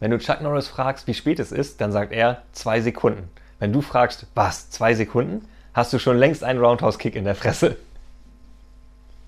Wenn du Chuck Norris fragst, wie spät es ist, dann sagt er zwei Sekunden. Wenn du fragst, was, zwei Sekunden, hast du schon längst einen Roundhouse-Kick in der Fresse.